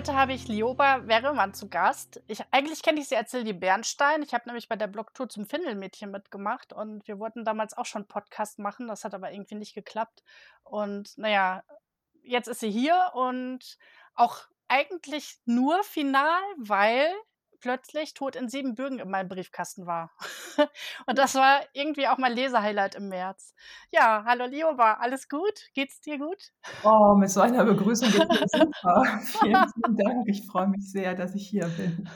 Heute habe ich Lioba Werremann zu Gast. Ich, eigentlich kenne ich sie als Sildi Bernstein. Ich habe nämlich bei der Blogtour zum Findelmädchen mitgemacht und wir wollten damals auch schon Podcast machen. Das hat aber irgendwie nicht geklappt. Und naja, jetzt ist sie hier und auch eigentlich nur final, weil plötzlich Tod in Siebenbürgen in meinem Briefkasten war. und das war irgendwie auch mein Lesehighlight im März. Ja, hallo Lioba, alles gut? Geht's dir gut? Oh, mit so einer Begrüßung geht es super. vielen, vielen Dank. Ich freue mich sehr, dass ich hier bin.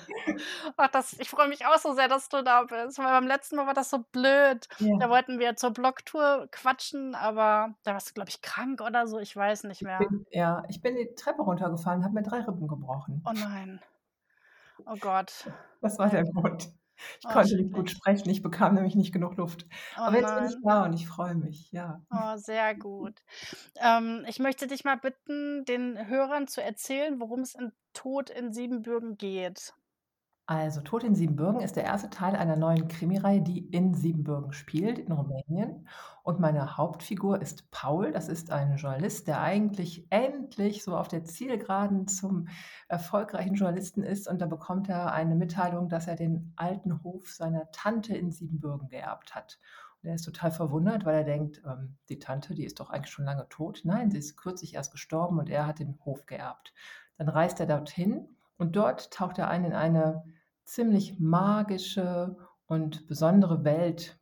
Ach, das, ich freue mich auch so sehr, dass du da bist, weil beim letzten Mal war das so blöd. Ja. Da wollten wir zur Blogtour quatschen, aber da warst du, glaube ich, krank oder so. Ich weiß nicht mehr. Ich bin, ja, ich bin die Treppe runtergefallen, habe mir drei Rippen gebrochen. Oh nein. Oh Gott. Das war der Grund. Ich oh, konnte nicht gut sprechen, ich bekam nämlich nicht genug Luft. Oh, Aber jetzt nein. bin ich da und ich freue mich, ja. Oh, sehr gut. Ähm, ich möchte dich mal bitten, den Hörern zu erzählen, worum es in Tod in Siebenbürgen geht. Also Tod in Siebenbürgen ist der erste Teil einer neuen Krimireihe, die in Siebenbürgen spielt, in Rumänien. Und meine Hauptfigur ist Paul. Das ist ein Journalist, der eigentlich endlich so auf der Zielgeraden zum erfolgreichen Journalisten ist. Und da bekommt er eine Mitteilung, dass er den alten Hof seiner Tante in Siebenbürgen geerbt hat. Und er ist total verwundert, weil er denkt, ähm, die Tante, die ist doch eigentlich schon lange tot. Nein, sie ist kürzlich erst gestorben und er hat den Hof geerbt. Dann reist er dorthin und dort taucht er ein in eine ziemlich magische und besondere Welt,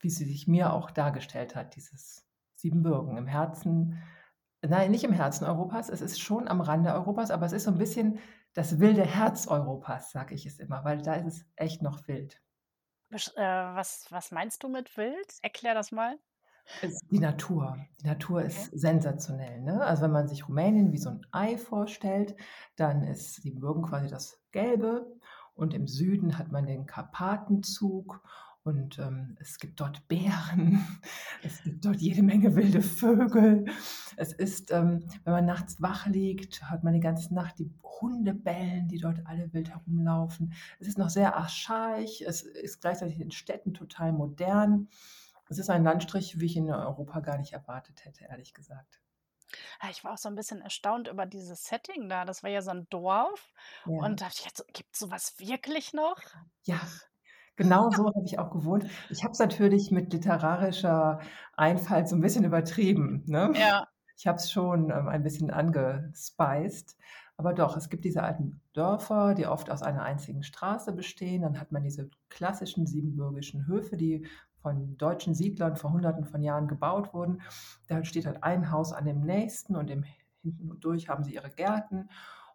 wie sie sich mir auch dargestellt hat, dieses Siebenbürgen im Herzen, nein, nicht im Herzen Europas, es ist schon am Rande Europas, aber es ist so ein bisschen das wilde Herz Europas, sage ich es immer, weil da ist es echt noch wild. Was, äh, was, was meinst du mit wild? Erklär das mal. Die Natur. Die Natur ist okay. sensationell. Ne? Also wenn man sich Rumänien wie so ein Ei vorstellt, dann ist Siebenbürgen quasi das Gelbe und im Süden hat man den Karpatenzug und ähm, es gibt dort Bären, es gibt dort jede Menge wilde Vögel. Es ist, ähm, wenn man nachts wach liegt, hört man die ganze Nacht die Hunde bellen, die dort alle wild herumlaufen. Es ist noch sehr archaisch, es ist gleichzeitig in Städten total modern. Es ist ein Landstrich, wie ich in Europa gar nicht erwartet hätte, ehrlich gesagt. Ja, ich war auch so ein bisschen erstaunt über dieses Setting da. Das war ja so ein Dorf Ja. und da dachte ich jetzt, gibt es sowas wirklich noch? Ja, genau so habe ich auch gewohnt. Ich habe es natürlich mit literarischer Einfalt so ein bisschen übertrieben, ne? Ja. Ich habe es schon, ähm, ein bisschen angespeist. Aber doch, es gibt diese alten Dörfer, die oft aus einer einzigen Straße bestehen. Dann hat man diese klassischen siebenbürgischen Höfe, die von deutschen Siedlern vor Hunderten von Jahren gebaut wurden. Da steht halt ein Haus an dem nächsten und im hinten und durch haben sie ihre Gärten.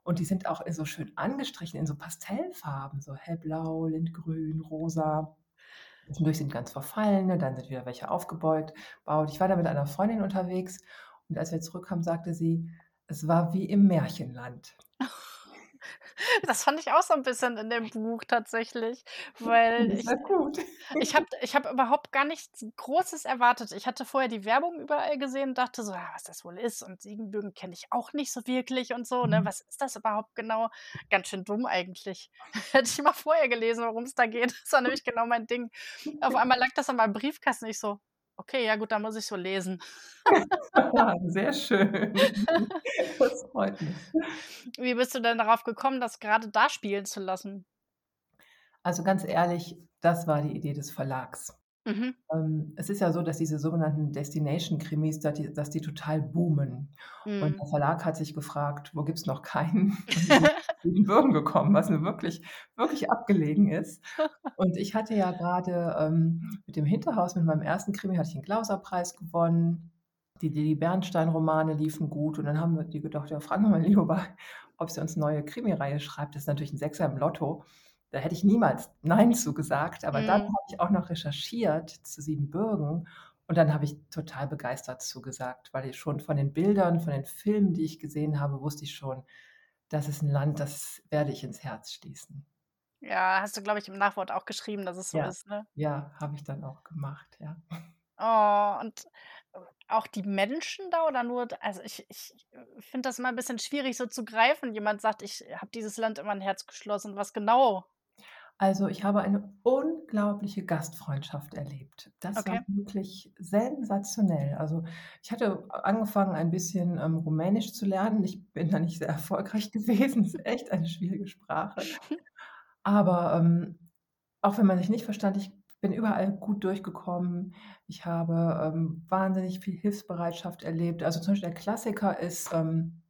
Und die sind auch so schön angestrichen in so Pastellfarben, so hellblau, lindgrün, rosa. Zwischendurch sind ganz verfallene, dann sind wieder welche aufgebeugt. Baut. Ich war da mit einer Freundin unterwegs und als wir zurückkamen, sagte sie, es war wie im Märchenland. Das fand ich auch so ein bisschen in dem Buch tatsächlich, weil ich gut. ich habe ich habe überhaupt gar nichts Großes erwartet. Ich hatte vorher die Werbung überall gesehen und dachte so: „Ja, was das wohl ist?“ Und Siebenbürgen kenne ich auch nicht so wirklich und so, ne? Mhm. Was ist das überhaupt genau? Ganz schön dumm eigentlich. Hätte ich mal vorher gelesen, worum es da geht. Das war nämlich genau mein Ding. Auf einmal lag das an meinem Briefkasten. Ich so: „Okay, ja gut, dann muss ich so lesen.“ Sehr schön. Das freut mich. Wie bist du denn darauf gekommen, das gerade da spielen zu lassen? Also ganz ehrlich, das war die Idee des Verlags. Mhm. Ähm, es ist ja so, dass diese sogenannten Destination-Krimis, dass die dass die total boomen. Und Mhm. der Verlag hat sich gefragt: „Wo gibt's noch keinen?“ Nach Siebenbürgen gekommen, was nun wirklich wirklich abgelegen ist. Und ich hatte ja grade, ähm, mit dem Hinterhaus, mit meinem ersten Krimi hatte ich 'n Glauser-Preis gewonnen. Die Lili Bernstein-Romane liefen gut und dann haben wir die gedacht: „Ja, fragen wir mal Lioba, ob sie uns 'ne neue Krimireihe schreibt.“ Das ist natürlich 'n Sechser im Lotto. Da hätte ich niemals nein zu gesagt, aber dann Mhm. habe ich auch noch recherchiert zu Siebenbürgen und dann habe ich total begeistert zugesagt, weil ich schon von den Bildern, von den Filmen, die ich gesehen habe, wusste ich schon, das ist 'n Land, das werde ich ins Herz schließen. Ja, hast du, glaube ich, im Nachwort auch geschrieben, dass es so Ja, ist, ne? ja, habe ich dann auch gemacht, ja. Oh, und, äh, auch die Menschen da oder nur also, ich ich, äh, finde das immer 'n bisschen schwierig so zu greifen. Jemand sagt: „Ich habe dieses Land in mein Herz geschlossen.“ Was genau? Also, ich habe eine unglaubliche Gastfreundschaft erlebt. Das war Okay. wirklich sensationell. Also, ich hatte angefangen, ein bisschen, ähm, Rumänisch zu lernen. Ich bin da nicht sehr erfolgreich gewesen. Ist echt eine schwierige Sprache. Aber, ähm, auch wenn man sich nicht verstand, ich bin überall gut durchgekommen. Ich habe, ähm, wahnsinnig viel Hilfsbereitschaft erlebt. Also, zum Beispiel der Klassiker ist, ähm,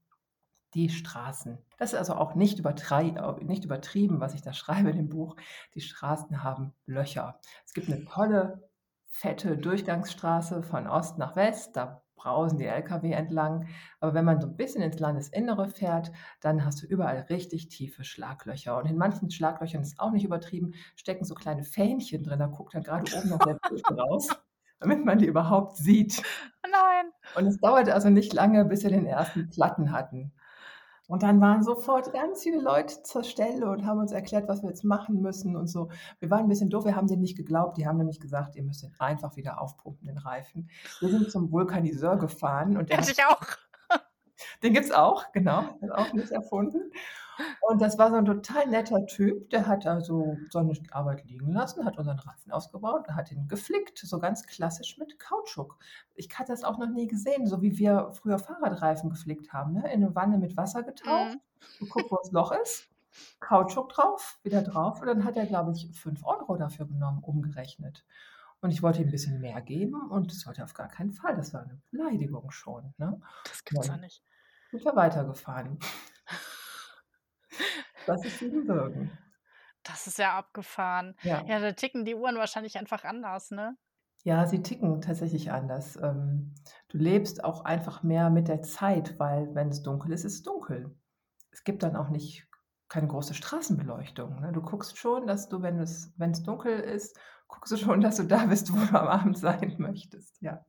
die Straßen. Das ist also auch nicht äh, nicht übertrieben, was ich da schreibe in dem Buch. Die Straßen haben Löcher. Es gibt 'ne tolle, fette Durchgangsstraße von Ost nach West, da brausen die Lkw entlang. Aber wenn man so 'n bisschen ins Landesinnere fährt, dann hast du überall richtig tiefe Schlaglöcher. Und in manchen Schlaglöchern, ist auch nicht übertrieben, stecken so kleine Fähnchen drin. Da guckt dann grade oben noch der Böse raus, damit man die überhaupt sieht. Nein. Und es dauerte also nicht lange, bis wir den ersten Platten hatten. Und dann waren sofort ganz viele Leute zur Stelle und haben uns erklärt, was wir jetzt machen müssen und so. Wir waren 'n bisschen doof, wir haben denen nicht geglaubt. Die haben nämlich gesagt: „Ihr müsst den einfach wieder aufpumpen, den Reifen.“ Wir sind zum Vulkaniseur gefahren und der hat ich auch. Den gibt's auch, genau, hat auch nicht erfunden. Und das war so 'n total netter Typ, der hat also seine Arbeit liegen lassen, hat unseren Reifen ausgebaut und hat ihn geflickt, so ganz klassisch mit Kautschuk. Ich hatte das auch noch nie gesehen, so wie wir früher Fahrradreifen geflickt haben, ne? In 'ne Wanne mit Wasser getaucht, Mhm. geguckt, wo das Loch ist, Kautschuk drauf, wieder drauf und dann hat er, glaube ich, 5 € dafür genommen, umgerechnet. Und ich wollte ihm 'n bisschen mehr geben und das wollte er auf gar keinen Fall. Das war 'ne Beleidigung schon, ne? Das gibt's Dann nicht. sind wir weitergefahren. Das ist Siebenbürgen. Das ist ja abgefahren. Ja. Ja, da ticken die Uhren wahrscheinlich einfach anders, ne? Ja, sie ticken tatsächlich anders. Ähm, du lebst auch einfach mehr mit der Zeit, weil wenn's dunkel ist, ist es dunkel. Es gibt dann auch nicht keine große Straßenbeleuchtung, ne? Du guckst schon, dass du, wenn es wenn's dunkel ist, guckst du schon, dass du da bist, wo du am Abend sein möchtest, ja.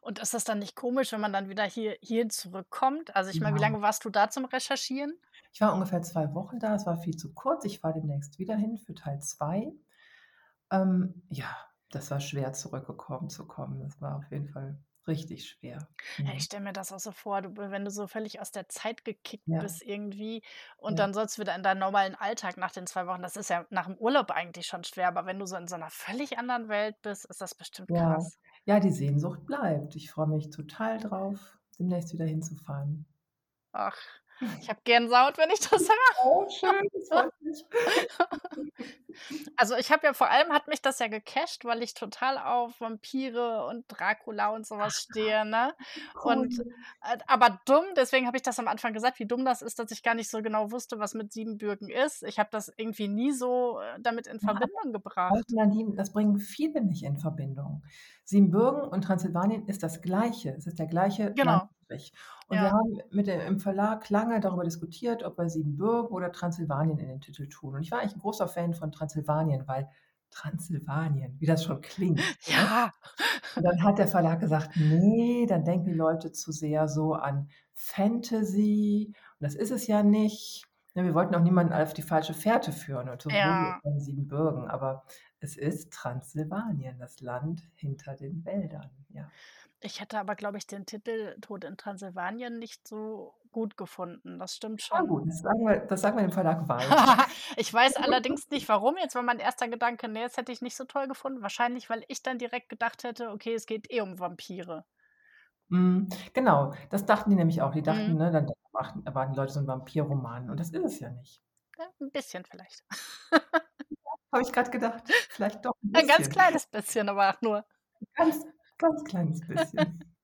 Und ist das dann nicht komisch, wenn man dann wieder hier hierhin zurückkommt? Also, ich meine, wie Ja. lange warst du da zum Recherchieren? Ich war ungefähr 2 Wochen da. Es war viel zu kurz. Ich fahre demnächst wieder hin für Teil 2. Ähm, ja, das war schwer, zurückgekommen zu kommen. Das war auf jeden Fall richtig schwer. Ja, ich Mhm. stelle mir das auch so vor, du wenn du so völlig aus der Zeit gekickt Ja. bist irgendwie und Ja. dann sollst du wieder in deinen normalen Alltag nach den 2 Wochen. Das ist ja nach 'm Urlaub eigentlich schon schwer, aber wenn du so in so 'ner völlig anderen Welt bist, ist das bestimmt Ja. krass. Ja, die Sehnsucht bleibt. Ich freue mich total drauf, demnächst wieder hinzufahren. Ach, ich habe Gänsehaut, wenn ich das höre. Oh, schön. Also, ich habe ja vor allem hat mich das ja gecatcht, weil ich total auf Vampire und Dracula und so Ach, was stehe, ne? cool. Und, äh aber dumm, deswegen habe ich das am Anfang gesagt, wie dumm das ist, dass ich gar nicht so genau wusste, was mit Siebenbürgen ist. Ich habe das irgendwie nie so, äh, damit in Ja, Verbindung gebracht. Das bringen viele nicht in Verbindung. Siebenbürgen und Transsilvanien ist das Gleiche. Es ist der gleiche Genau. Landstrich. Und wir Ja. haben mit dem im Verlag lange darüber diskutiert, ob wir Siebenbürgen oder Transsilvanien in den Titel tun. Und ich war eigentlich 'n großer Fan von Transsilvanien, weil Transsilvanien, wie das schon klingt, ne? Ja. Und dann hat der Verlag gesagt: „Ne, dann denken die Leute zu sehr so an Fantasy und das ist es ja nicht.“ Ne, wir wollten auch niemanden auf die falsche Fährte führen und so Ja. in Siebenbürgen, aber es ist Transsilvanien, das Land hinter den Wäldern, ja. Ich hätte aber, glaube ich, den Titel „Tod in Transsilvanien“ nicht so gut gefunden. Das stimmt Ah schon. gut, das sagen wir das sagen wir dem Verlag weiter. Ich weiß allerdings nicht, warum. Jetzt war mein erster Gedanke: „Ne, das hätte ich nicht so toll gefunden.“ Wahrscheinlich, weil ich dann direkt gedacht hätte: „Okay, es geht eh um Vampire.“ Mhm, genau, das dachten die nämlich auch. Die dachten, Mhm. ne, dann erwarten die Leute so 'n Vampirroman und das ist es ja nicht. Ja, 'n bisschen vielleicht. Habe ich grad gedacht. Vielleicht doch 'n Ein ganz kleines bisschen, aber auch nur. Ganz, ganz kleines bisschen.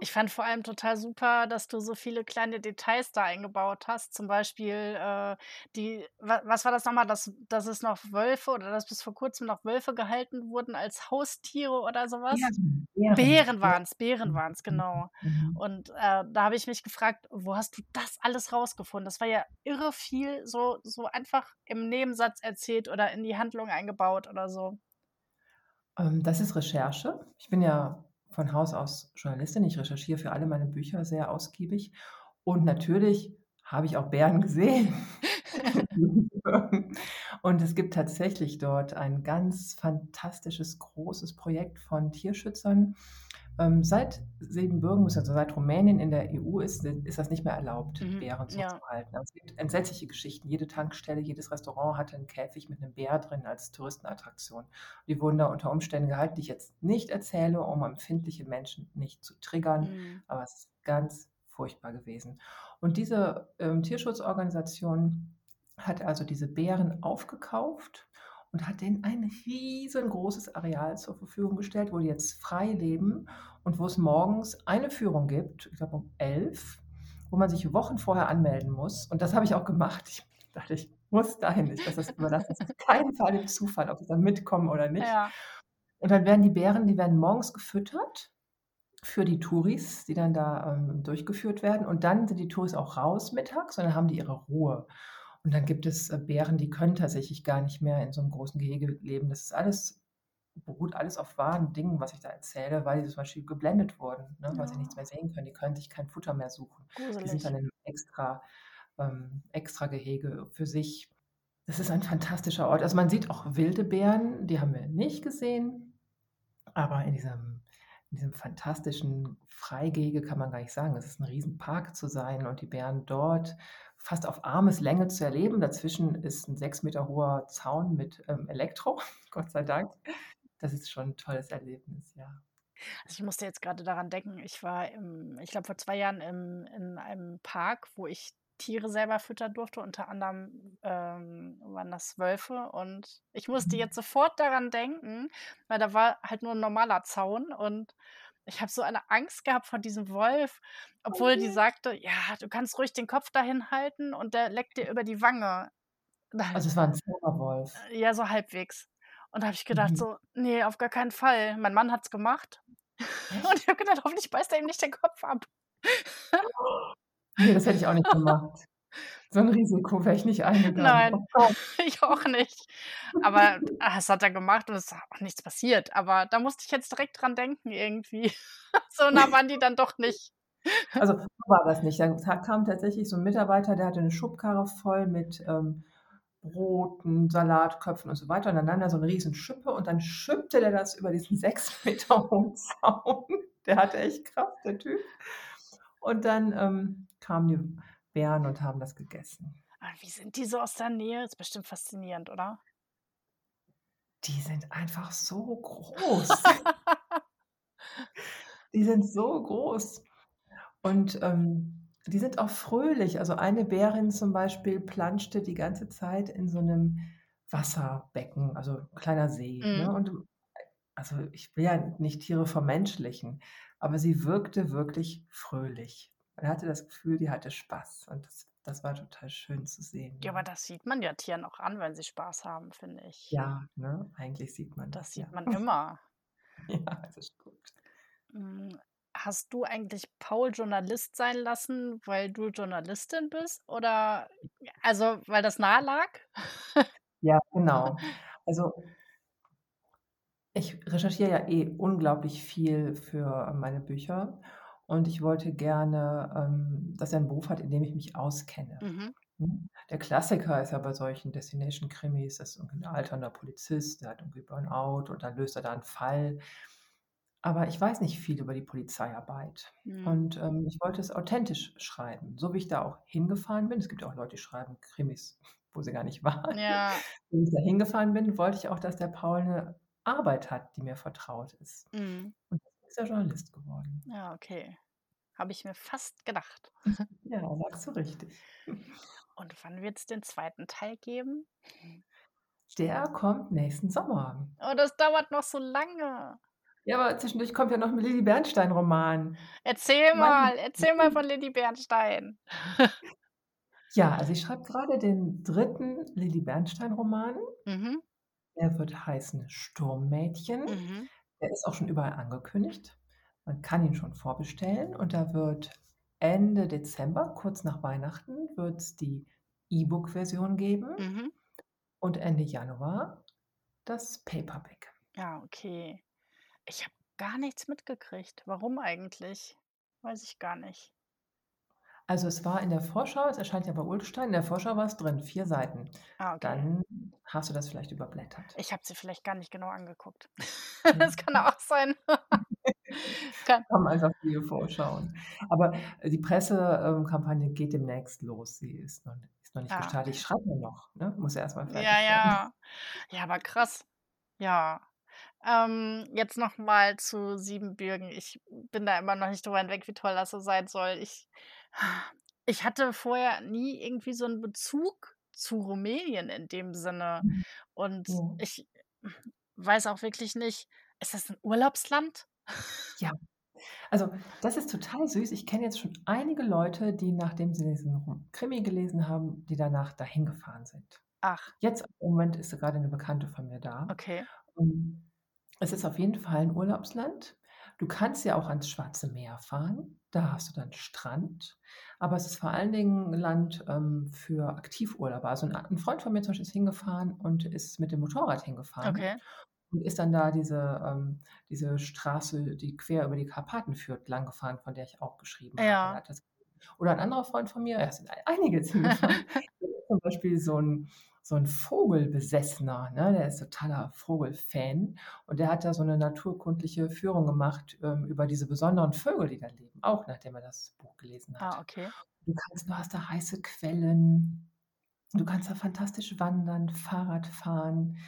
Ich fand vor allem total super, dass du so viele kleine Details da eingebaut hast. Zum Beispiel, äh, die wa was war das noch mal, dass dass es noch Wölfe oder dass bis vor Kurzem noch Wölfe gehalten wurden als Haustiere oder so was? Bären, Bären, ja. waren's, Bären waren's, mhm, genau. mhm. Und, äh, da habe ich mich gefragt: „Wo hast du das alles rausgefunden?“ Das war ja irre viel so so einfach im Nebensatz erzählt oder in die Handlung eingebaut oder so. Ähm, das ist Recherche. Ich bin ja von Haus aus Journalistin. Ich recherchiere für alle meine Bücher sehr ausgiebig und natürlich habe ich auch Bären gesehen. Und es gibt tatsächlich dort ein ganz fantastisches, großes Projekt von Tierschützern, Ähm, seit Siebenbürgen, also seit Rumänien in der EU ist, ist das nicht mehr erlaubt, Mhm. Bären so Ja. zu halten. Also, es gibt entsetzliche Geschichten. Jede Tankstelle, jedes Restaurant hatte 'n Käfig mit 'nem Bär drin als Touristenattraktion. Die wurden da unter Umständen gehalten, die ich jetzt nicht erzähle, um empfindliche Menschen nicht zu triggern, Mhm. aber es ist ganz furchtbar gewesen. Und diese, ähm, Tierschutzorganisation hat also diese Bären aufgekauft und hat denen ein riesengroßes Areal zur Verfügung gestellt, wo die jetzt frei leben und wo es morgens eine Führung gibt, ich glaube um 11, wo man sich Wochen vorher anmelden muss. Und das habe ich auch gemacht. Ich dachte, ich muss dahin. Ich lasse das überlasse das auf keinen Fall dem Zufall, ob ich da mitkomme oder nicht. Ja. Und dann werden die Bären die werden morgens gefüttert für die Touris, die dann da, ähm, durchgeführt werden. Und dann sind die Touris auch raus mittags und dann haben die ihre Ruhe. Und dann gibt es, äh, Bären, die können tatsächlich gar nicht mehr in so 'nem großen Gehege leben. Das ist alles beruht alles auf wahren Dingen, was ich da erzähle, weil die zum Beispiel geblendet wurden, ne, weil sie nichts Ja. mehr sehen können. Die können sich kein Futter mehr suchen. Die sind Gruselig. dann in 'nem extra ähm, Extragehege für sich. Das ist ein fantastischer Ort. Also, man sieht auch wilde Bären, die haben wir nicht gesehen, aber in diesem in diesem fantastischen Freigehege kann man gar nicht sagen, es ist 'n Riesenpark zu sein und die Bären dort fast auf Armeslänge zu erleben. Dazwischen ist 'n 6 Meter hoher Zaun mit, ähm, Elektro, Gott sei Dank. Das ist schon 'n tolles Erlebnis, ja. Also, ich musste jetzt grade daran denken, ich war im ich glaube, vor 2 Jahren im in einem Park, wo ich Tiere selber füttern durfte, unter anderem, ähm, waren das Wölfe und ich musste Mhm. jetzt sofort daran denken, weil da war halt nur 'n normaler Zaun und ich habe so eine Angst gehabt vor diesem Wolf, Oh obwohl die je. sagte: „Ja, du kannst ruhig den Kopf dahin halten und der leckt dir über die Wange.“ Also, es war 'n Zauberwolf? Äh, ja, so halbwegs. Und da habe ich gedacht Mhm. so: „Ne, auf gar keinen Fall.“ Mein Mann hat's gemacht und ich habe gedacht: „Hoffentlich beißt er ihm nicht den Kopf ab.“ Ne, das hätte ich auch nicht gemacht. So 'n Risiko wäre ich nicht eingegangen. Nein, Oh ich auch nicht. Aber, ah, das hat er gemacht und es ist auch nichts passiert. Aber da musste ich jetzt direkt dran denken irgendwie. So nah waren die dann doch nicht. Also, so war das nicht. Dann kam tatsächlich so 'n Mitarbeiter, der hatte 'ne Schubkarre voll mit, ähm, Broten, Salatköpfen und so weiter und dann nahm er so 'ne Riesenschippe und dann schippte der das über diesen 6 Meter hohen Zaun. Der hatte echt Kraft, der Typ. Und dann, ähm, kamen die Bären und haben das gegessen. Ah, wie sind die so aus der Nähe? Ist bestimmt faszinierend, oder? Die sind einfach so groß. Die sind so groß. Und, ähm, die sind auch fröhlich. Also, eine Bärin zum Beispiel planschte die ganze Zeit in so 'nem Wasserbecken, also, kleiner See, ne? Mhm. Und, also, ich will ja nicht Tiere vermenschlichen, aber sie wirkte wirklich fröhlich. Man hatte das Gefühl, die hatte Spaß und das das war total schön zu sehen, Ja, aber ja. das sieht man ja Tieren auch an, wenn sie Spaß haben, finde ich. Ja, ne? Eigentlich sieht man Das das, ja. sieht man immer. Ja, das ist gut. Hm, hast du eigentlich Paul Journalist sein lassen, weil du Journalistin bist oder also, weil das nahe lag? Ja, genau. Also ich recherchiere ja eh unglaublich viel für meine Bücher und ich wollte gerne, ähm, dass er 'n Beruf hat, in dem ich mich auskenne, Mhm. ne? Der Klassiker ist ja bei solchen Destination-Krimis, das ist irgendwie 'n alternder Polizist, der hat irgendwie Burnout und dann löst er da 'n Fall. Aber ich weiß nicht viel über die Polizeiarbeit Mhm. und, ähm, ich wollte es authentisch schreiben, so wie ich da auch hingefahren bin. Es gibt ja auch Leute, die schreiben Krimis, wo sie gar nicht waren. Ja. Wie ich da hingefahren bin, wollte ich auch, dass der Paul 'ne Arbeit hat, die mir vertraut ist. Mhm. Und ist er Journalist geworden. Ja, okay. Habe ich mir fast gedacht. Ja, sagst du richtig. Und wann wird's den 2. Teil geben? Der kommt nächsten Sommer. Oh, das dauert noch so lange. Ja, aber zwischendurch kommt ja noch 'n Lily Bernstein-Roman. Erzähl Mann. mal, erzähl mal von Lily Bernstein. Ja, also, ich schreibe grade den 3. Lily Bernstein-Roman. Mhm. Der wird heißen „Sturmmädchen“. Mhm. Der ist auch schon überall angekündigt. Man kann ihn schon vorbestellen und da wird Ende Dezember, kurz nach Weihnachten, wird's die E-Book-Version geben Mhm. und Ende Januar das Paperback. Ja, okay. Ich habe gar nichts mitgekriegt. Warum eigentlich? Weiß ich gar nicht. Also, es war in der Vorschau es erscheint ja bei Ullstein, in der Vorschau war's drin, 4 Seiten. Ah, okay. Dann hast du das vielleicht überblättert. Ich habe sie vielleicht gar nicht genau angeguckt. Ja. Das kann auch sein. Kann man einfach Video vorschauen. Aber die Presse ähm, Kampagne geht demnächst los. Sie ist noch ist noch nicht Ah, gestartet. Ich schreibe noch, ne? Muss ja erst mal Ja, fertig werden. ja. Ja, aber krass. Ja. Ähm, jetzt noch mal zu Siebenbürgen. Ich bin da immer noch nicht drüber hinweg, wie toll das so sein soll. Ich ich hatte vorher nie irgendwie so 'n Bezug zu Rumänien in dem Sinne. Mhm. Und Ja. ich weiß auch wirklich nicht ist das 'n Urlaubsland? Ja. Also, das ist total süß. Ich kenne jetzt schon einige Leute, die, nachdem sie diesen Krimi gelesen haben, die danach dahin gefahren sind. Ach. Jetzt im Moment ist grade 'ne Bekannte von mir da. Okay. Und es ist auf jeden Fall 'n Urlaubsland. Du kannst ja auch ans Schwarze Meer fahren. Da hast du dann Strand. Aber es ist vor allen Dingen Land, ähm, für Aktivurlauber. Also 'n a 'n Freund von mir zum Beispiel ist hingefahren und ist mit dem Motorrad hingefahren Okay. und ist dann da diese ähm, diese Straße, die quer über die Karpaten führt, langgefahren, von der ich auch geschrieben habe. Er Ja. das oder 'n anderer Freund von mir, es sind ei einige ist zum Beispiel so 'n so 'n Vogelbesessener, ne? Der ist totaler Vogelfan und der hat da so 'ne naturkundliche Führung gemacht, ähm, über diese besonderen Vögel, die da leben, auch nachdem er das Buch gelesen Ah, hat. okay. Du kannst du hast da heiße Quellen. Du kannst da fantastisch wandern, Fahrrad fahren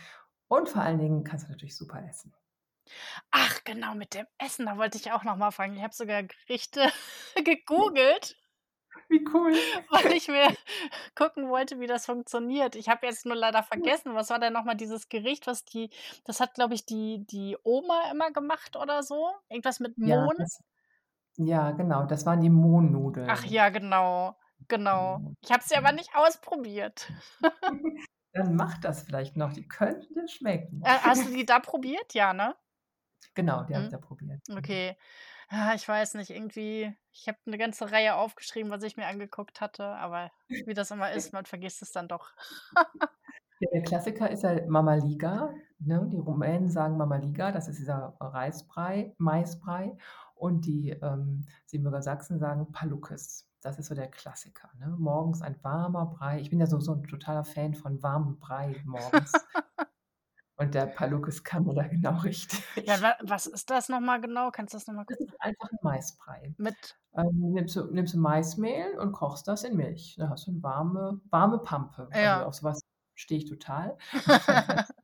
und vor allen Dingen kannst du natürlich super essen. Ach, genau, mit dem Essen, da wollte ich auch noch mal fragen. Ich habe sogar Gerichte gegoogelt Wie cool. weil ich mir gucken wollte, wie das funktioniert. Ich habe jetzt nur leider vergessen, was war denn noch mal dieses Gericht, was die das hat, glaube ich, die die Oma immer gemacht oder so? Irgendwas mit Ja, Mohn? das ja, genau, das waren die Ach Mohnnudeln. ja, genau, genau. Mhm. Ich habe sie aber nicht ausprobiert. Dann mach das vielleicht noch, die könnten dir schmecken. Äh, hast du die da probiert? Ja, ne? Genau, die habe ich Mhm. da probiert. Mhm. Okay. Ja, ich weiß nicht, irgendwie ich habe 'ne ganze Reihe aufgeschrieben, was ich mir angeguckt hatte, aber wie das immer ist, man vergisst es dann doch. Ja, der Klassiker ist ja Mamaligă, ne? Die Rumänen sagen Mamaligă, das ist dieser Reisbrei Maisbrei und die, ähm, Siebenbürger Sachsen sagen Palukes. Das ist so der Klassiker, ne? Morgens ein warmer Brei. Ich bin ja sowieso 'n totaler Fan von warmem Brei morgens. Und der Palukes kann mir da genau richtig. Ja, wa was ist das noch mal genau? Kannst du das noch mal Das kurz ist einfach 'n Maisbrei. Mit Ähm, nimmst du nimmst du Maismehl und kochst das in Milch. Dann hast du 'ne warme warme Pampe. Also, Ja. auf so was stehe ich total.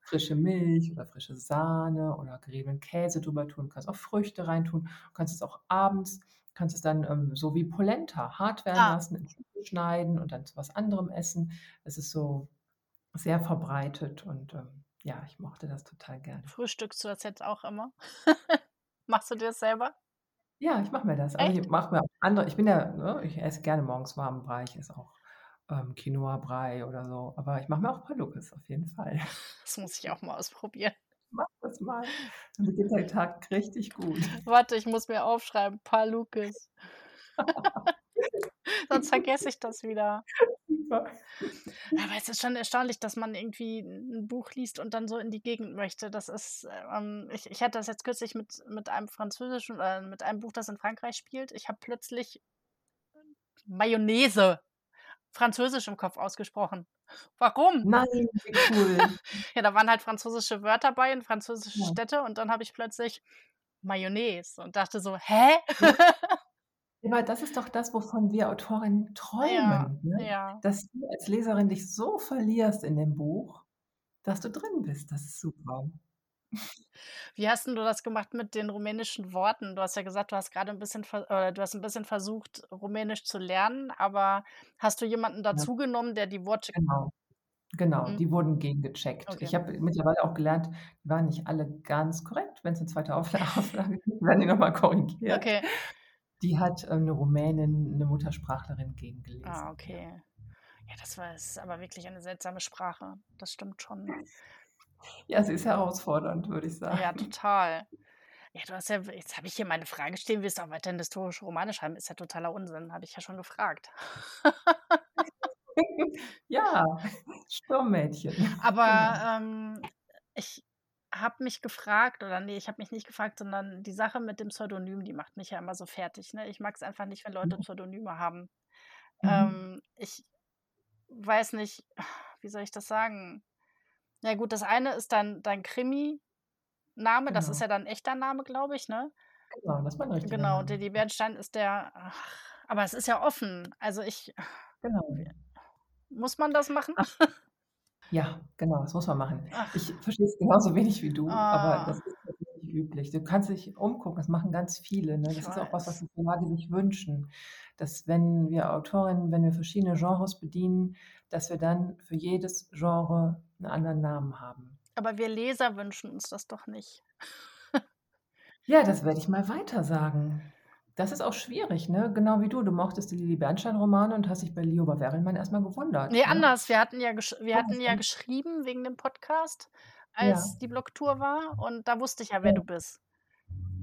Frische Milch oder frische Sahne oder geriebenen Käse drüber tun. Kannst auch Früchte reintun. Du kannst es auch abends kannst es dann, ähm, so wie Polenta hart werden Ah. lassen, schneiden und dann zu was anderem essen. Es ist so sehr verbreitet und, ähm, ja, ich mochte das total gerne. Frühstückst du das jetzt auch immer? Machst du dir das selber? Ja, ich mache mir das. Aber ich mache mir auch andere ich bin ja ne, ich esse gerne morgens warmen Brei. Ich esse auch, ähm, Quinoa-Brei oder so, aber ich mache mir auch Palukes auf jeden Fall. Das muss ich auch mal ausprobieren. Mach das mal. Dann beginnt dein Tag richtig gut. Warte, ich muss mir aufschreiben, Palukes. Sonst vergesse ich das wieder. Aber es ist schon erstaunlich, dass man irgendwie 'n 'n Buch liest und dann so in die Gegend möchte. Das ist, ähm ich ich hatte das jetzt kürzlich mit mit einem französischen äh, mit einem Buch, das in Frankreich spielt. Ich habe plötzlich Mayonnaise französisch im Kopf ausgesprochen. Warum? Nein, wie cool. Ja, da waren halt französische Wörter bei in französische Ja. Städte und dann habe ich plötzlich Mayonnaise und dachte so: „Hä?“ Ja, aber das ist doch das, wovon wir Autorinnen Ja, träumen, ne? ja. Dass du als Leserin dich so verlierst in dem Buch, dass du drin bist. Das ist super. Wie hast du das gemacht mit den rumänischen Worten? Du hast ja gesagt, du hast grade 'n bisschen oder du hast 'n bisschen versucht, Rumänisch zu lernen, aber hast du jemanden Ja. dazu genommen, der die Worte Genau. Genau, Mhm. die wurden gegengecheckt. Okay. Ich habe mittlerweile auch gelernt, die waren nicht alle ganz korrekt. Wenn's 'ne 2. Aufla Auflage gibt, werden die noch mal korrigiert. Okay. Die hat, ähm, 'ne Rumänin, 'ne Muttersprachlerin gegengelesen, Ah, ja. okay. Ja, das war ist aber wirklich eine seltsame Sprache. Das stimmt schon. Ja, sie ist herausfordernd, würde ich Ja, sagen. total. Ja, du hast ja jetzt habe ich hier meine Frage stehen, willst du auch weiterhin historische Romane schreiben? Ist ja totaler Unsinn, habe ich ja schon gefragt. Ja, Sturmmädchen, Aber, genau. ähm, ich habe mich gefragt oder ne, ich habe mich nicht gefragt, sondern die Sache mit dem Pseudonym, die macht mich ja immer so fertig, ne? Ich mag's einfach nicht, wenn Leute Mhm. Pseudonyme haben. Mhm. Ähm, ich weiß nicht, wie soll ich das sagen? Ja gut, das eine ist dein dein Krimi Name. Das ist Genau. ja dann echter Name, glaube ich, ne? Genau, das ist mein richtiger Genau, und. Lilly Bernstein ist der ach, aber es ist ja offen. Also, ich Genau. muss man das machen? Ach. Ja, genau, das muss man machen. Ach. Ich verstehe es genauso wenig wie du, aber das Ah. ist tatsächlich üblich. Du kannst dich umgucken, das machen ganz viele, ne? Ich Das ist auch was, was die Verlage sich wünschen, dass wenn wir Autorinnen wenn wir verschiedene Genres bedienen, dass wir dann für jedes Genre 'n anderen Namen haben. Aber wir Leser wünschen uns das doch nicht. Ja, das werde ich mal weitersagen. Das ist auch schwierig, ne? Genau wie du. Du mochtest die Lilly Bernstein Romane und hast dich bei Leo Bava-Ehrenmann erst mal gewundert, Ne, ne? anders. Wir hatten ja wir hatten ja geschrieben wegen dem Podcast, Ja. als die Blogtour war und da wusste ich ja, wer Ja. du bist.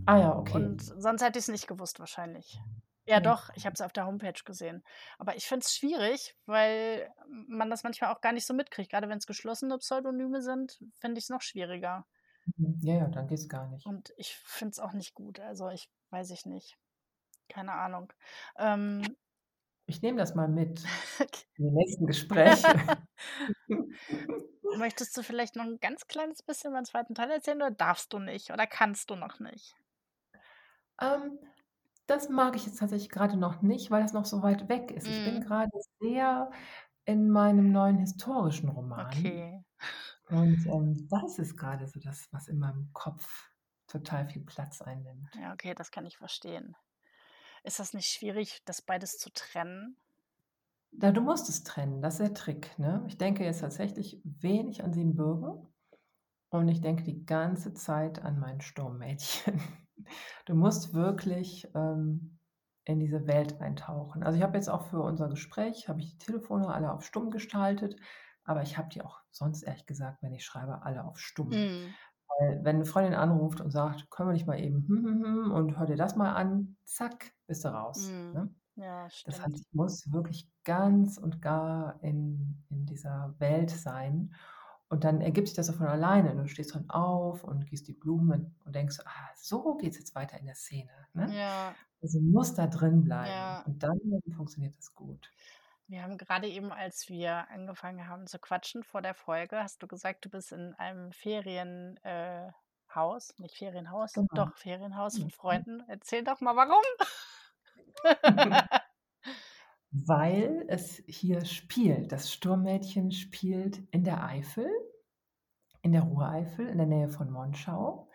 Ah ja, okay. Und sonst hätte ich's nicht gewusst wahrscheinlich. Ja Ja. doch, ich habe es auf der Homepage gesehen. Aber ich finde es schwierig, weil man das manchmal auch gar nicht so mitkriegt. Grade wenn's geschlossene Pseudonyme sind, finde ich's noch schwieriger. Mhm. Ja, ja, dann geht's gar nicht. Und ich finde es auch nicht gut. Also, ich weiß ich nicht. Keine Ahnung. Ähm Ich nehme das mal mit Ok in die nächsten Gespräche. Möchtest du vielleicht noch 'n ganz kleines bisschen über 'n 2. Teil erzählen oder darfst du nicht oder kannst du noch nicht? Ähm, das mag ich jetzt tatsächlich grade noch nicht, weil das noch so weit weg ist. Ich bin Mhm. grade sehr in meinem neuen historischen Roman. Okay. Und, ähm, das ist grade so das, was in meinem Kopf total viel Platz einnimmt. Ja, okay, das kann ich verstehen. Ist das nicht schwierig, das beides zu trennen? Na, du musst es trennen, das ist der Trick, ne? Ich denke jetzt tatsächlich wenig an Siebenbürgen und ich denke die ganze Zeit an mein Sturmmädchen. Du musst wirklich, ähm, in diese Welt eintauchen. Also, ich habe jetzt auch für unser Gespräch habe ich die Telefone alle auf stumm geschaltet, aber ich habe die auch sonst ehrlich gesagt, wenn ich schreibe, alle auf stumm. Mhm. Weil wenn 'ne Freundin anruft und sagt: „Können wir nicht mal eben hm, hm, hm und hör dir das mal an“, zack, bist du raus, Mhm. ne? Ja, Das heißt, ich muss wirklich ganz und gar in in dieser Welt sein und dann ergibt sich das so von alleine. Du stehst dann auf und gießt die Blumen und denkst: „Ah, so geht's jetzt weiter in der Szene“, ne? Ja. Also, musst da drin bleiben Ja. und dann funktioniert das gut. Wir haben grade eben, als wir angefangen haben zu quatschen vor der Folge, hast du gesagt, du bist in einem Ferien äh, nicht Ferienhaus, Genau. doch Ferienhaus von Mhm. Freunden. Erzähl doch mal, warum? Weil es hier spielt. Das Sturmmädchen spielt in der Eifel in der Ruhreifel in der Nähe von Monschau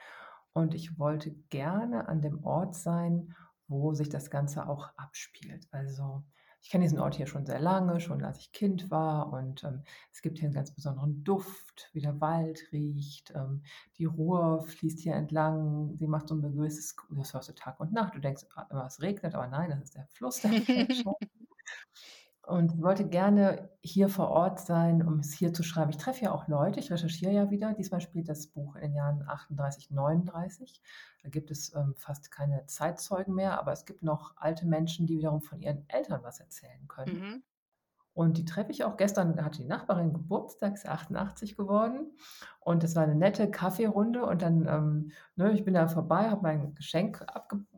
und ich wollte gerne an dem Ort sein, wo sich das Ganze auch abspielt. Also, ich kenne diesen Ort hier schon sehr lange, schon als ich Kind war und, ähm, es gibt hier 'n ganz besonderen Duft, wie der Wald riecht. Ähm, die Ruhr fließt hier entlang, sie macht so 'n gewisses das hörst du Tag und Nacht. Du denkst a immer, es regnet, aber nein, das ist der Fluss, der. Und ich wollte gerne hier vor Ort sein, um es hier zu schreiben. Ich treffe ja auch Leute, ich recherchiere ja wieder. Diesmal spielt das Buch in den Jahren 38, 39. Da gibt es, ähm, fast keine Zeitzeugen mehr, aber es gibt noch alte Menschen, die wiederum von ihren Eltern was erzählen können. Mhm. Und die treffe ich auch. Gestern hatte die Nachbarin Geburtstag, ist 88 geworden und es war 'ne nette Kaffeerunde und dann, ähm, ne, ich bin da vorbei, habe mein Geschenk abgegeben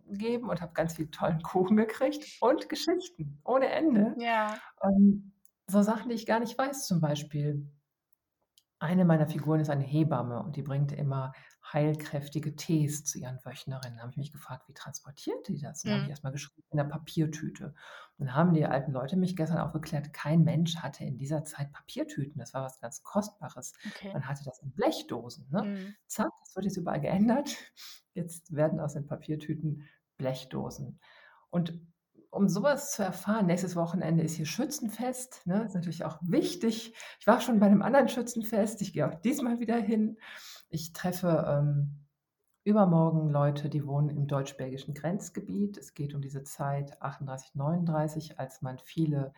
und habe ganz viel tollen Kuchen gekriegt und Geschichten ohne Ende. Ja. Ähm, so Sachen, die ich gar nicht weiß, zum Beispiel eine meiner Figuren ist eine Hebamme und die bringt immer heilkräftige Tees zu ihren Wöchnerinnen. Da habe ich mich gefragt: „Wie transportiert die das?“ Und dann habe ich Mhm. erst mal geschrieben: „In 'ner Papiertüte.“ Und dann haben die alten Leute mich gestern aufgeklärt, kein Mensch hatte in dieser Zeit Papiertüten. Das war was ganz Kostbares. Okay. Man hatte das in Blechdosen, ne? Mhm. Zack, das wird jetzt überall geändert. Jetzt werden aus den Papiertüten Blechdosen. Und um so was zu erfahren nächstes Wochenende ist hier Schützenfest, ne? Ist natürlich auch wichtig. Ich war schon bei 'nem anderen Schützenfest, ich gehe auch diesmal wieder hin. Ich treffe, ähm, übermorgen Leute, die wohnen im deutsch-belgischen Grenzgebiet. Es geht um diese Zeit 38, 39, als man viele,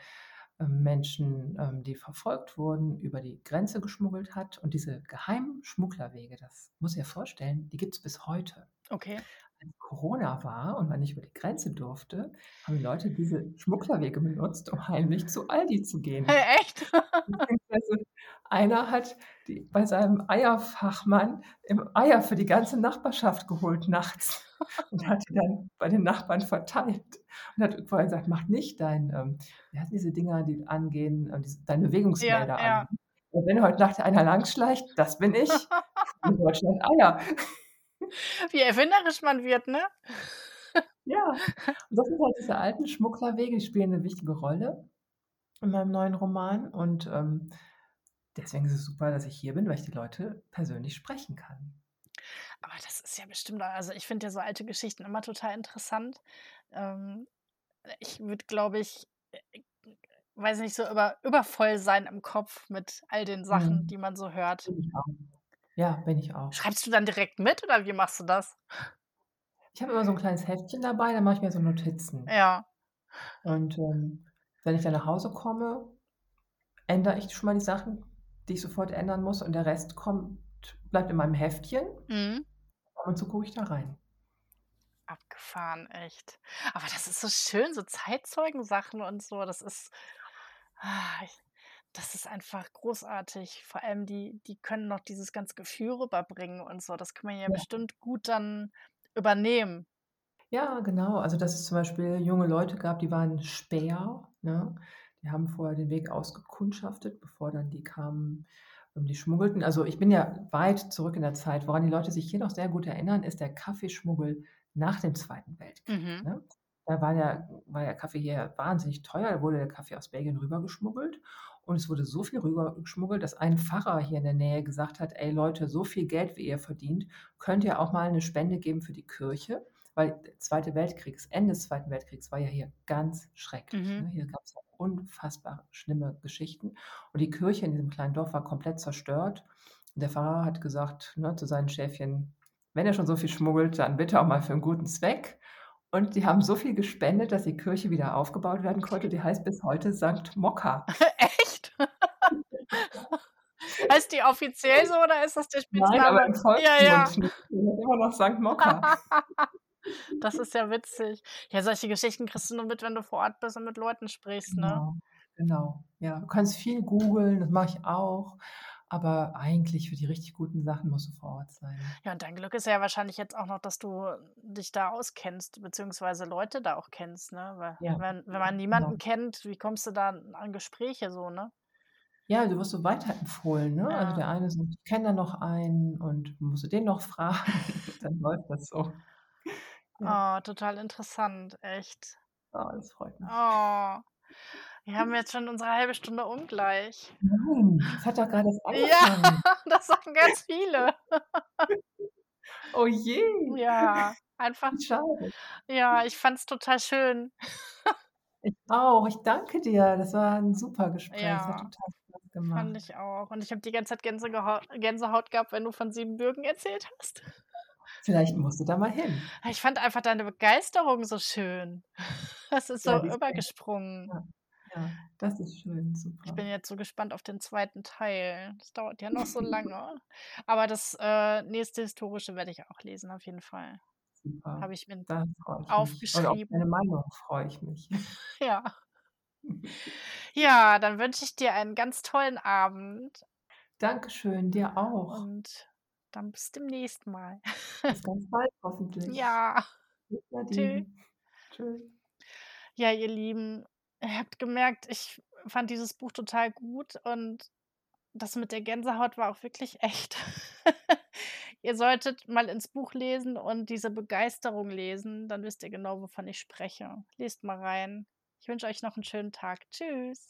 ähm, Menschen, ähm, die verfolgt wurden, über die Grenze geschmuggelt hat. Und diese geheimen Schmugglerwege, das musst du dir vorstellen, die gibt's bis heute. Okay. Als Corona war und man nicht über die Grenze durfte, haben die Leute diese Schmugglerwege benutzt, um heimlich zu Aldi zu gehen. Hä, echt? Beziehungsweise einer hat die bei seinem Eierfachmann im Eier für die ganze Nachbarschaft geholt nachts und hat die dann bei den Nachbarn verteilt und hat vorher gesagt: „Mach nicht dein, ähm wie heißen diese Dinger, die angehen, äh, diese deine Ja, Bewegungsmelder an. ja. Und wenn heute Nacht einer lang schleicht, das bin ich. In Deutschland Eier.“ Wie erfinderisch man wird, ne? Ja, und das sind halt diese alten Schmugglerwege, die spielen 'ne wichtige Rolle in meinem neuen Roman und, ähm, deswegen ist es super, dass ich hier bin, weil ich die Leute persönlich sprechen kann. Aber das ist ja bestimmt also, ich finde ja so alte Geschichten immer total interessant. Ähm, ich würde, glaube ich, äh, weiß nicht, so über übervoll sein im Kopf mit all den Sachen, Mhm. die man so hört. Ich auch. Ja, bin ich auch. Schreibst du dann direkt mit oder wie machst du das? Ich habe immer so 'n kleines Heftchen dabei, da mache ich mir so Notizen. Ja. Und, ähm, wenn ich dann nach Hause komme, ändere ich schon mal die Sachen, die ich sofort ändern muss und der Rest kommt bleibt in meinem Heftchen Mhm. und zu gucke ich da rein. Abgefahren, echt. Aber das ist so schön, so Zeitzeugensachen und so, das ist ah, ich das ist einfach großartig. Vor allem die die können noch dieses ganze Gefühl rüberbringen und so. Das kann man ja Ja. bestimmt gut dann übernehmen. Ja, genau. Also, dass es zum Beispiel junge Leute gab, die waren Späher, ne? Die haben vorher den Weg ausgekundschaftet, bevor dann die kamen, ähm, die schmuggelten. Also, ich bin ja weit zurück in der Zeit. Woran die Leute sich hier noch sehr gut erinnern, ist der Kaffeeschmuggel nach dem Zweiten Weltkrieg, Mhm. ne? Da war der war der Kaffee hier wahnsinnig teuer, da wurde der Kaffee aus Belgien rübergeschmuggelt und es wurde so viel rübergeschmuggelt, dass ein Pfarrer hier in der Nähe gesagt hat: „Ey Leute, so viel Geld, wie ihr verdient, könnt ihr auch mal 'ne Spende geben für die Kirche?“ Weil der Zweite Weltkrieg das Ende des Zweiten Weltkriegs war ja hier ganz schrecklich, Mhm. ne? Hier gab's ja unfassbar schlimme Geschichten und die Kirche in diesem kleinen Dorf war komplett zerstört. Und der Pfarrer hat gesagt, ne, zu seinen Schäfchen: „Wenn ihr schon so viel schmuggelt, dann bitte auch mal für 'n guten Zweck.“ Und die haben so viel gespendet, dass die Kirche wieder aufgebaut werden konnte. Die heißt bis heute Sankt Mokka. Heißt die offiziell so oder ist das der Nein, aber Spitzname? im Ja, ja. Volksmund immer noch Sankt Mokka. Das ist ja witzig. Ja, solche Geschichten kriegst du nur mit, wenn du vor Ort bist und mit Leuten sprichst, ne? Genau, genau. Ja, du kannst viel googeln, das mache ich auch, aber eigentlich für die richtig guten Sachen musst du vor Ort sein. Ja, und dein Glück ist ja wahrscheinlich jetzt auch noch, dass du dich da auskennst, beziehungsweise Leute da auch kennst, ne? Weil Ja, wenn wenn man genau. niemanden kennt, wie kommst du da an Gespräche so, ne? Ja, du wirst so weiterempfohlen, ne? Also, Ja. der eine sagt: „Ich kenne da noch einen und musst du den noch fragen?“ Dann läuft das so. Ja. Oh, total interessant, echt. Oh, das freut mich. Oh. Wir haben jetzt schon unsere 1/2 Stunde um gleich. Nein, es hat doch erst Ja, angefangen. das sagen ganz viele. Oh je. Ja, einfach schade. ja, ich fand's total schön. Ich auch. Ich danke dir. Das war 'n super Gespräch. Es Ja, Spaß fand gemacht. ich auch. Und ich habe die ganze Zeit Gänsehaut gehabt, wenn du von Siebenbürgen erzählt hast. Vielleicht musst du da mal hin. Ich fand einfach deine Begeisterung so schön. Das ist Ja, so übergesprungen. ja, ja, das ist schön, Ich bin super. jetzt so gespannt auf den 2. Teil. Das dauert ja noch so lange. Aber das, äh, nächste Historische werde ich auch lesen, auf jeden Fall. Super, Habe ich mir da freue ich mich. Und auf aufgeschrieben. deine Meinung freue ich mich. Ja. Ja, dann wünsche ich dir einen ganz tollen Abend. Dankeschön, dir auch. Und dann bis demnächst mal. Bis ganz bald hoffentlich. Ja. Tschüss. Ja, ihr Lieben, ihr habt gemerkt, ich fand dieses Buch total gut und das mit der Gänsehaut war auch wirklich echt. Ihr solltet mal ins Buch lesen und diese Begeisterung lesen, dann wisst ihr genau, wovon ich spreche. Lest mal rein. Ich wünsche euch noch 'n schönen Tag. Tschüss.